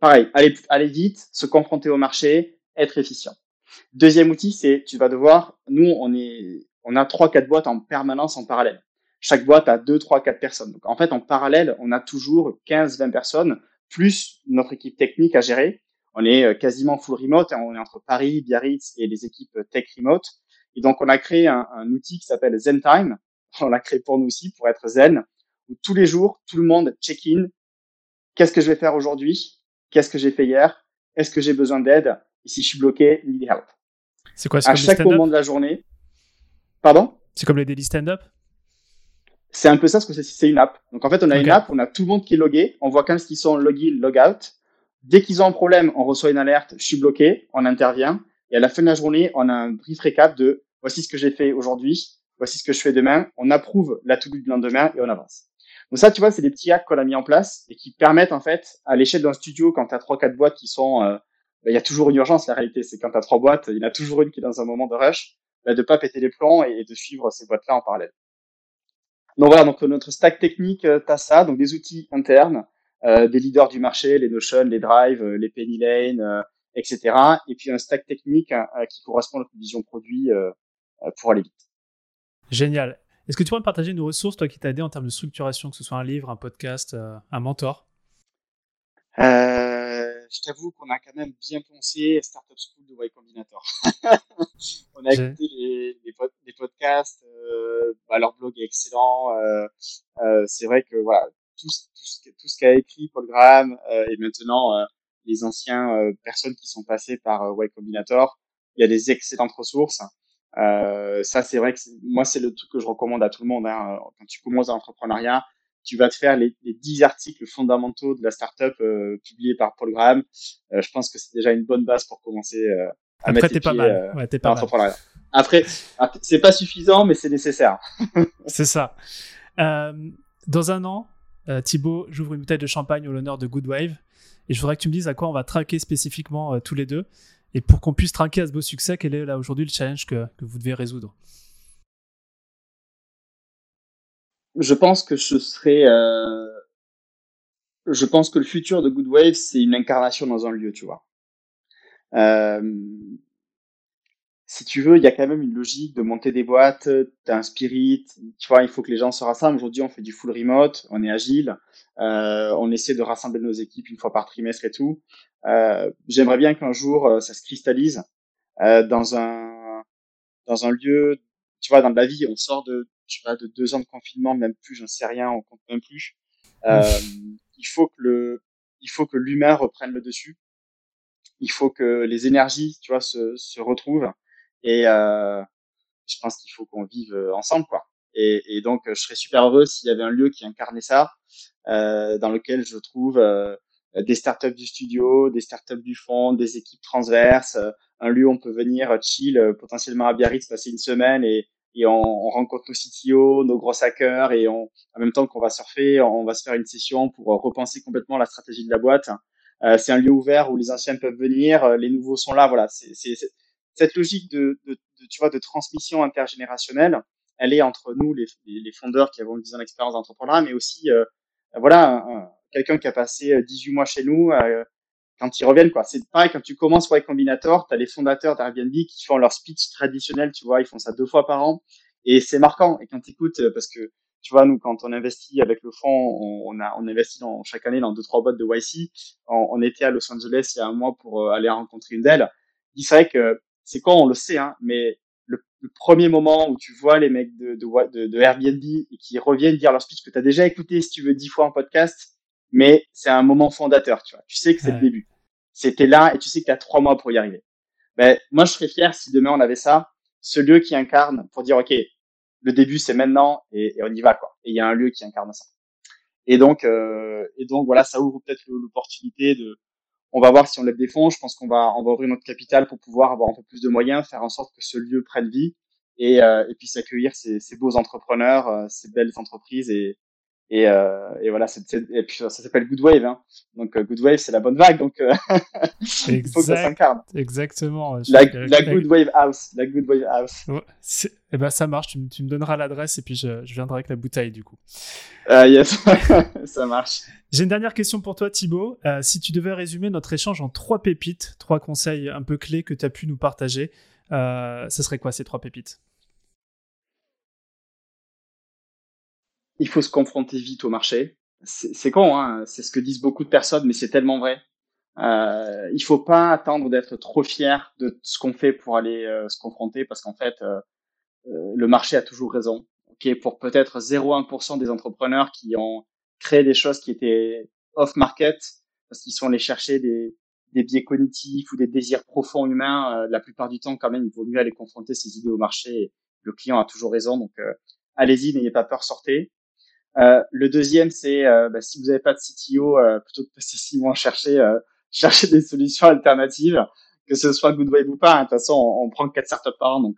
Pareil, aller, aller vite, se confronter au marché, être efficient. Deuxième outil, c'est tu vas devoir, nous, on est, on a trois, quatre boîtes en permanence en parallèle. Chaque boîte a deux, trois, quatre personnes. Donc, en fait, en parallèle, on a toujours 15, 20 personnes, plus notre équipe technique à gérer. On est euh, quasiment full remote. Hein. on est entre Paris, Biarritz et les équipes tech remote. Et donc, on a créé un, un outil qui s'appelle ZenTime. On l'a créé pour nous aussi, pour être zen, où tous les jours, tout le monde check-in. Qu'est-ce que je vais faire aujourd'hui? Qu'est-ce que j'ai fait hier? Est-ce que j'ai besoin d'aide? Et si je suis bloqué, need help. C'est quoi À chaque moment de la journée. Pardon? C'est comme les daily stand-up? C'est un peu ça ce que c'est, une app. Donc en fait, on a une app, on a tout le monde qui est logué, on voit quand ils sont login, log out. Dès qu'ils ont un problème, on reçoit une alerte, je suis bloqué, on intervient. Et à la fin de la journée, on a un brief récap de voici ce que j'ai fait aujourd'hui, voici ce que je fais demain. On approuve la to-do du lendemain et on avance. Donc ça, tu vois, c'est des petits hacks qu'on a mis en place et qui permettent en fait, à l'échelle d'un studio, quand tu as trois, quatre boîtes qui sont, euh, bah, il y a toujours une urgence. La réalité, c'est quand tu as trois boîtes, il y en a toujours une qui est dans un moment de rush, bah, de pas péter les plombs et, de suivre ces boîtes-là en parallèle. Donc voilà, donc notre stack technique, euh, tu as ça, donc des outils internes, euh, des leaders du marché, les Notion, les Drive, euh, les Penny Lane, etc. Et puis un stack technique hein, qui correspond à notre vision produit pour aller vite. Génial. Est-ce que tu pourrais me partager une ressource, toi, qui t'a aidé en termes de structuration, que ce soit un livre, un podcast, un mentor? Je t'avoue qu'on a quand même bien pensé Startup School de Y Combinator. on a écouté les, les, podcasts, euh, bah, leur blog est excellent. Euh, euh, c'est vrai que voilà, tout, tout, tout ce qu'a écrit Paul Graham et maintenant les anciens personnes qui sont passées par Y Combinator, il y a des excellentes ressources. Euh, ça, c'est vrai que moi, c'est le truc que je recommande à tout le monde. Hein. Quand tu commences l'entrepreneuriat, tu vas te faire les, les 10 articles fondamentaux de la startup euh, publiés par Paul Graham. Euh, je pense que c'est déjà une bonne base pour commencer euh, à Après, mettre t'es pas mal. Ouais, t'es pas mal. Après, c'est pas suffisant, mais c'est nécessaire. c'est ça. dans un an, Thibaut, j'ouvre une bouteille de champagne au l'honneur de Good Wave. Et je voudrais que tu me dises à quoi on va traquer spécifiquement tous les deux. Et pour qu'on puisse trinquer à ce beau succès, quel est là aujourd'hui le challenge que, vous devez résoudre? Je pense que je serai. Euh... Je pense que le futur de Good Wave, c'est une incarnation dans un lieu, tu vois. Euh... Si tu veux, il y a quand même une logique de monter des boîtes, tu as un spirit, tu vois, il faut que les gens se rassemblent. Aujourd'hui, on fait du full remote, on est agile, euh, on essaie de rassembler nos équipes une fois par trimestre et tout. Euh, J'aimerais bien qu'un jour euh, ça se cristallise euh, dans un dans un lieu, tu vois, dans la vie, on sort de sais pas de deux ans de confinement, même plus, j'en sais rien, on compte même plus. Euh, il faut que le il faut que l'humain reprenne le dessus. Il faut que les énergies, tu vois, se, se retrouvent. Et euh, je pense qu'il faut qu'on vive ensemble, quoi. Et, et, donc, je serais super heureux s'il y avait un lieu qui incarnait ça, euh, dans lequel je trouve euh, des startups du studio, des startups du fond, des équipes transverses, euh, un lieu où on peut venir chill, potentiellement à Biarritz, passer une semaine et, et on, on, rencontre nos CTO, nos gros hackers et on, en même temps qu'on va surfer, on va se faire une session pour repenser complètement la stratégie de la boîte. Euh, c'est un lieu ouvert où les anciens peuvent venir, les nouveaux sont là. Voilà, c'est cette logique de, de, de, tu vois, de transmission intergénérationnelle elle est entre nous, les, les fondeurs qui avons 10 ans d'expérience d'entrepreneuriat, mais aussi, euh, voilà, quelqu'un qui a passé 18 euh, mois chez nous, euh, quand ils reviennent, quoi. C'est pareil, quand tu commences Y Combinator, tu as les fondateurs d'Airbnb qui font leur speech traditionnel, tu vois, ils font ça deux fois par an, et c'est marquant. Et quand tu écoutes, parce que, tu vois, nous, quand on investit avec le fonds, on, a, on investit dans, chaque année dans deux, trois boîtes de YC. On, on, était à Los Angeles il y a un mois pour aller rencontrer une d'elles. Il serait que, c'est quoi, on le sait, hein, mais le premier moment où tu vois les mecs de, de, de, Airbnb et qui reviennent dire leur speech que tu as déjà écouté si tu veux dix fois en podcast, mais c'est un moment fondateur, tu vois. Tu sais que c'est le début. C'était là et tu sais que tu as trois mois pour y arriver. Ben, moi, je serais fier si demain on avait ça, ce lieu qui incarne pour dire, OK, le début c'est maintenant et, on y va, quoi. Et il y a un lieu qui incarne ça. Et donc, euh, et donc voilà, ça ouvre peut-être l'opportunité de, on va voir si on des fonds. Je pense qu'on va, on va ouvrir notre capital pour pouvoir avoir un peu plus de moyens, faire en sorte que ce lieu prenne vie et, euh, et puis s'accueillir ces, ces, beaux entrepreneurs, euh, ces belles entreprises et, et, euh, et voilà, et puis ça s'appelle Good Wave. Hein. Donc euh, Good Wave, c'est la bonne vague. Donc euh, il faut que ça s'incarne. Exactement. La, la, Good Wave House. La Good Wave House. Ouais, eh ben ça marche. Tu, tu me donneras l'adresse et puis je, je, viendrai avec la bouteille du coup. Uh, yes, ça marche. J'ai une dernière question pour toi, Thibaut. Euh, si tu devais résumer notre échange en trois pépites, trois conseils un peu clés que tu as pu nous partager, euh, ce serait quoi ces trois pépites? Il faut se confronter vite au marché. C'est con, hein c'est ce que disent beaucoup de personnes, mais c'est tellement vrai. Euh, il faut pas attendre d'être trop fier de ce qu'on fait pour aller euh, se confronter, parce qu'en fait, euh, euh, le marché a toujours raison. Ok, pour peut-être 0,1% des entrepreneurs qui ont créé des choses qui étaient off market, parce qu'ils sont allés chercher des, des biais cognitifs ou des désirs profonds humains, la plupart du temps, quand même, il vaut mieux aller confronter ces idées au marché. Le client a toujours raison, donc allez-y, n'ayez pas peur, sortez. Le deuxième, c'est bah, si vous n'avez pas de CTO, plutôt que de passer six mois chercher chercher des solutions alternatives, que ce soit Goodwave ou pas. Hein. De toute façon, on, on prend quatre startups par an, donc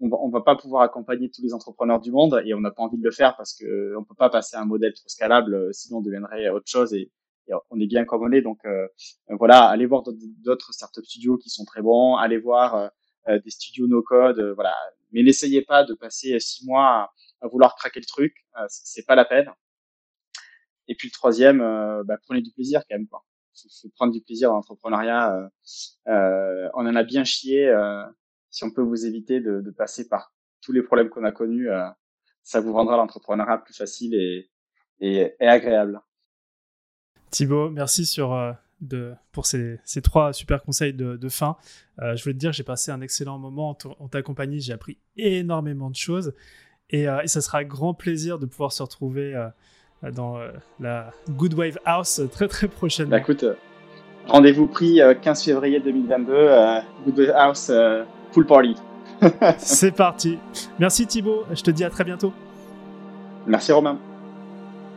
on va, on va pas pouvoir accompagner tous les entrepreneurs du monde et on n'a pas envie de le faire parce que on peut pas passer à un modèle trop scalable, sinon on deviendrait autre chose et on est bien comme on est. Donc euh, voilà, allez voir d'autres startup studios qui sont très bons, allez voir euh, euh, des studios no code, voilà. Mais n'essayez pas de passer six mois à, vouloir craquer le truc, c'est pas la peine. Et puis le troisième, bah, prenez du plaisir quand même quoi. Faut, prendre du plaisir dans l'entrepreneuriat. on en a bien chié. si on peut vous éviter de, de passer par tous les problèmes qu'on a connus, ça vous rendra l'entrepreneuriat plus facile et, et, et agréable. Thibaut, merci sur, euh, de, pour ces, ces, trois super conseils de, de fin. Euh, je voulais te dire, j'ai passé un excellent moment en, ta compagnie, j'ai appris énormément de choses et, euh, et, ça sera un grand plaisir de pouvoir se retrouver dans la Good Wave House très très prochainement. Bah, écoute, rendez-vous pris 15 février 2022, Good Wave House full party. C'est parti. Merci Thibaut, je te dis à très bientôt. Merci Romain.